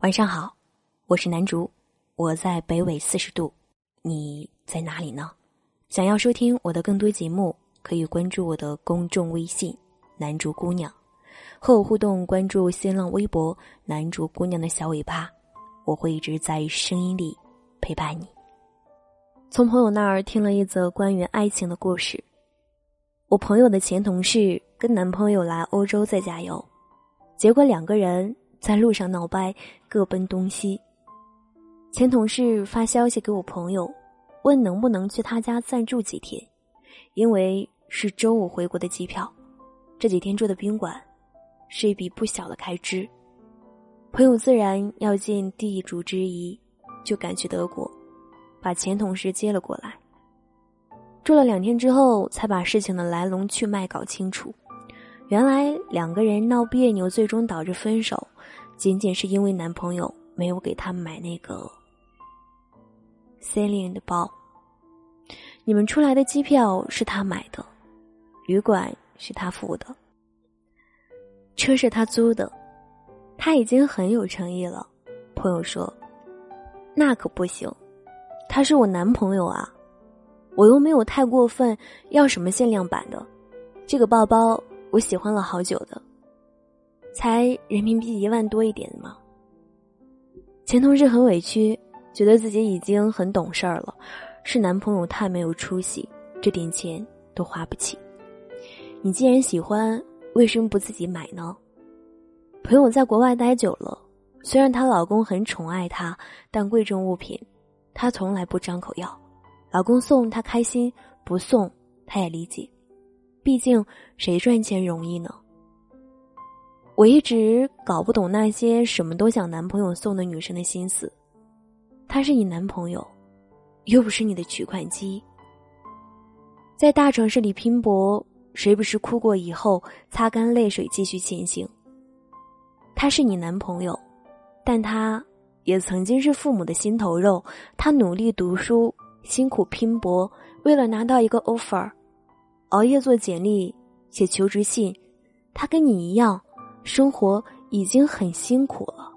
晚上好，我是南竹，我在北纬四十度，你在哪里呢？想要收听我的更多节目，可以关注我的公众微信“南竹姑娘”，和我互动。关注新浪微博“南竹姑娘”的小尾巴，我会一直在声音里陪伴你。从朋友那儿听了一则关于爱情的故事。我朋友的前同事跟男朋友来欧洲自驾游，结果两个人。在路上闹掰，各奔东西。前同事发消息给我朋友，问能不能去他家暂住几天，因为是周五回国的机票，这几天住的宾馆是一笔不小的开支。朋友自然要尽地主之谊，就赶去德国，把前同事接了过来。住了两天之后，才把事情的来龙去脉搞清楚。原来两个人闹别扭，最终导致分手。仅仅是因为男朋友没有给她买那个 Celine 的包。你们出来的机票是他买的，旅馆是他付的，车是他租的，他已经很有诚意了。朋友说：“那可不行，他是我男朋友啊，我又没有太过分，要什么限量版的？这个包包我喜欢了好久的。”才人民币一万多一点吗？前同事很委屈，觉得自己已经很懂事儿了，是男朋友太没有出息，这点钱都花不起。你既然喜欢，为什么不自己买呢？朋友在国外待久了，虽然她老公很宠爱她，但贵重物品，她从来不张口要。老公送她开心，不送她也理解，毕竟谁赚钱容易呢？我一直搞不懂那些什么都想男朋友送的女生的心思。他是你男朋友，又不是你的取款机。在大城市里拼搏，谁不是哭过以后擦干泪水继续前行？他是你男朋友，但他也曾经是父母的心头肉。他努力读书，辛苦拼搏，为了拿到一个 offer，熬夜做简历，写求职信。他跟你一样。生活已经很辛苦了。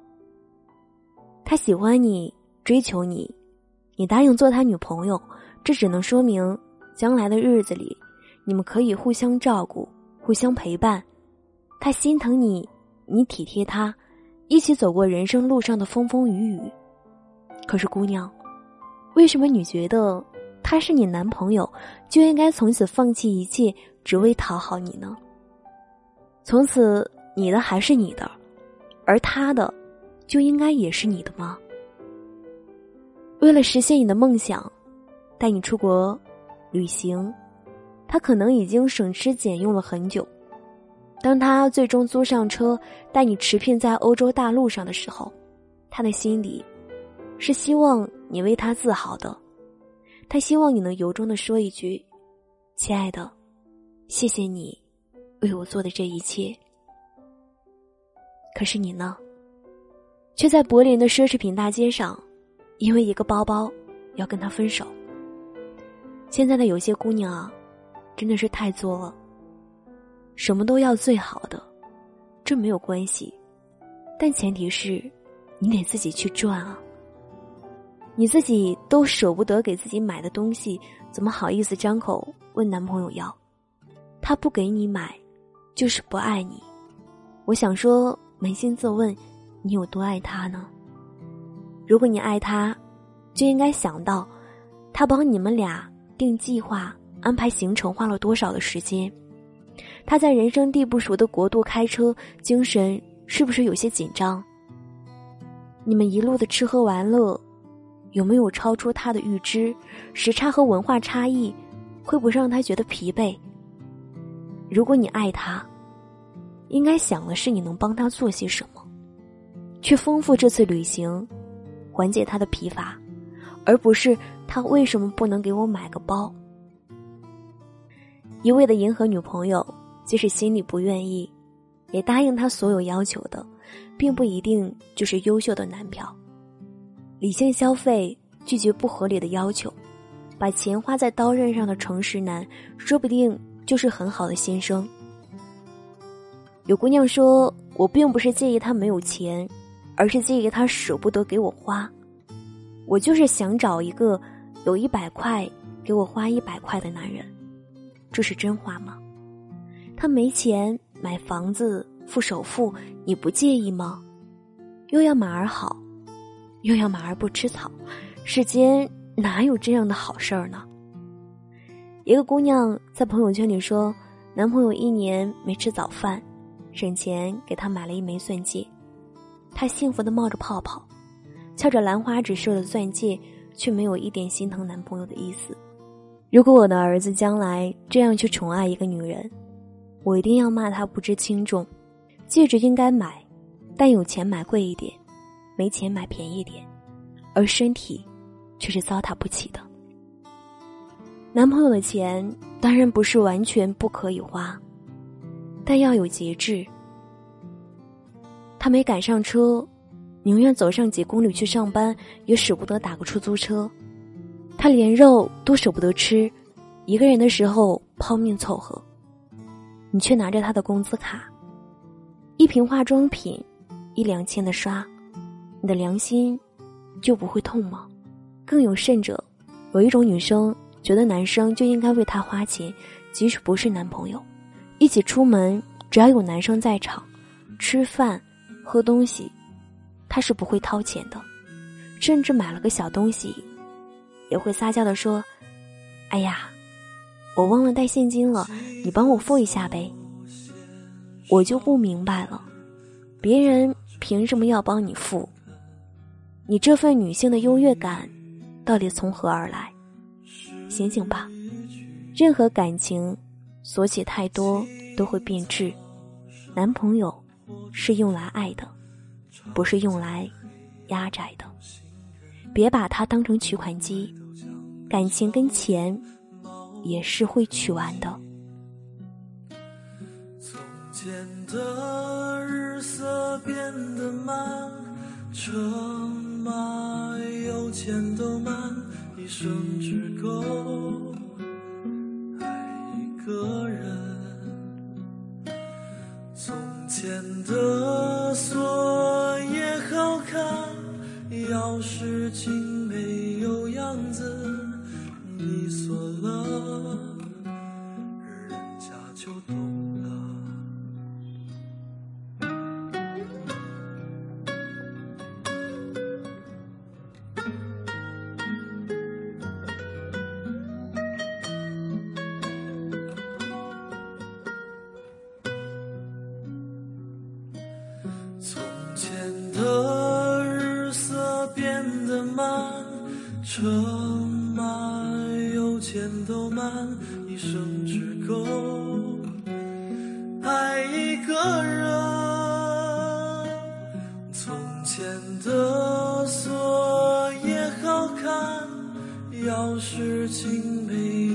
他喜欢你，追求你，你答应做他女朋友，这只能说明将来的日子里，你们可以互相照顾，互相陪伴。他心疼你，你体贴他，一起走过人生路上的风风雨雨。可是，姑娘，为什么你觉得他是你男朋友，就应该从此放弃一切，只为讨好你呢？从此。你的还是你的，而他的，就应该也是你的吗？为了实现你的梦想，带你出国旅行，他可能已经省吃俭用了很久。当他最终租上车带你驰骋在欧洲大陆上的时候，他的心里是希望你为他自豪的。他希望你能由衷的说一句：“亲爱的，谢谢你为我做的这一切。”可是你呢，却在柏林的奢侈品大街上，因为一个包包，要跟他分手。现在的有些姑娘啊，真的是太作了。什么都要最好的，这没有关系，但前提是，你得自己去赚啊。你自己都舍不得给自己买的东西，怎么好意思张口问男朋友要？他不给你买，就是不爱你。我想说。扪心自问，你有多爱他呢？如果你爱他，就应该想到，他帮你们俩定计划、安排行程花了多少的时间。他在人生地不熟的国度开车，精神是不是有些紧张？你们一路的吃喝玩乐，有没有超出他的预知？时差和文化差异，会不会让他觉得疲惫？如果你爱他。应该想的是你能帮他做些什么，去丰富这次旅行，缓解他的疲乏，而不是他为什么不能给我买个包。一味的迎合女朋友，即使心里不愿意，也答应他所有要求的，并不一定就是优秀的男票。理性消费，拒绝不合理的要求，把钱花在刀刃上的诚实男，说不定就是很好的先生。有姑娘说：“我并不是介意他没有钱，而是介意他舍不得给我花。我就是想找一个有一百块给我花一百块的男人，这是真话吗？他没钱买房子付首付，你不介意吗？又要马儿好，又要马儿不吃草，世间哪有这样的好事儿呢？一个姑娘在朋友圈里说，男朋友一年没吃早饭，省钱给她买了一枚钻戒，她幸福的冒着泡泡，翘着兰花指射的钻戒，却没有一点心疼男朋友的意思。如果我的儿子将来这样去宠爱一个女人，我一定要骂他不知轻重，戒指应该买，但有钱买贵一点，没钱买便宜点，而身体却是糟蹋不起的。男朋友的钱当然不是完全不可以花，但要有节制。他没赶上车，宁愿走上几公里去上班，也舍不得打个出租车。他连肉都舍不得吃，一个人的时候泡面凑合。你却拿着他的工资卡，一瓶化妆品，一两千的刷，你的良心就不会痛吗？更有甚者，有一种女生觉得男生就应该为她花钱，即使不是男朋友，一起出门只要有男生在场，吃饭、喝东西，她是不会掏钱的，甚至买了个小东西，也会撒娇的说：“哎呀。”我忘了带现金了，你帮我付一下呗。我就不明白了，别人凭什么要帮你付？你这份女性的优越感到底从何而来？醒醒吧！任何感情索取太多都会变质。男朋友是用来爱的，不是用来压寨的。别把它当成取款机，感情跟钱。也是会取完的。从前的日色变得慢，车马邮件都慢，一生只够事情没有样子。你锁了，人家就懂车。钱都慢，一生只够爱一个人。从前的锁也好看，钥匙精美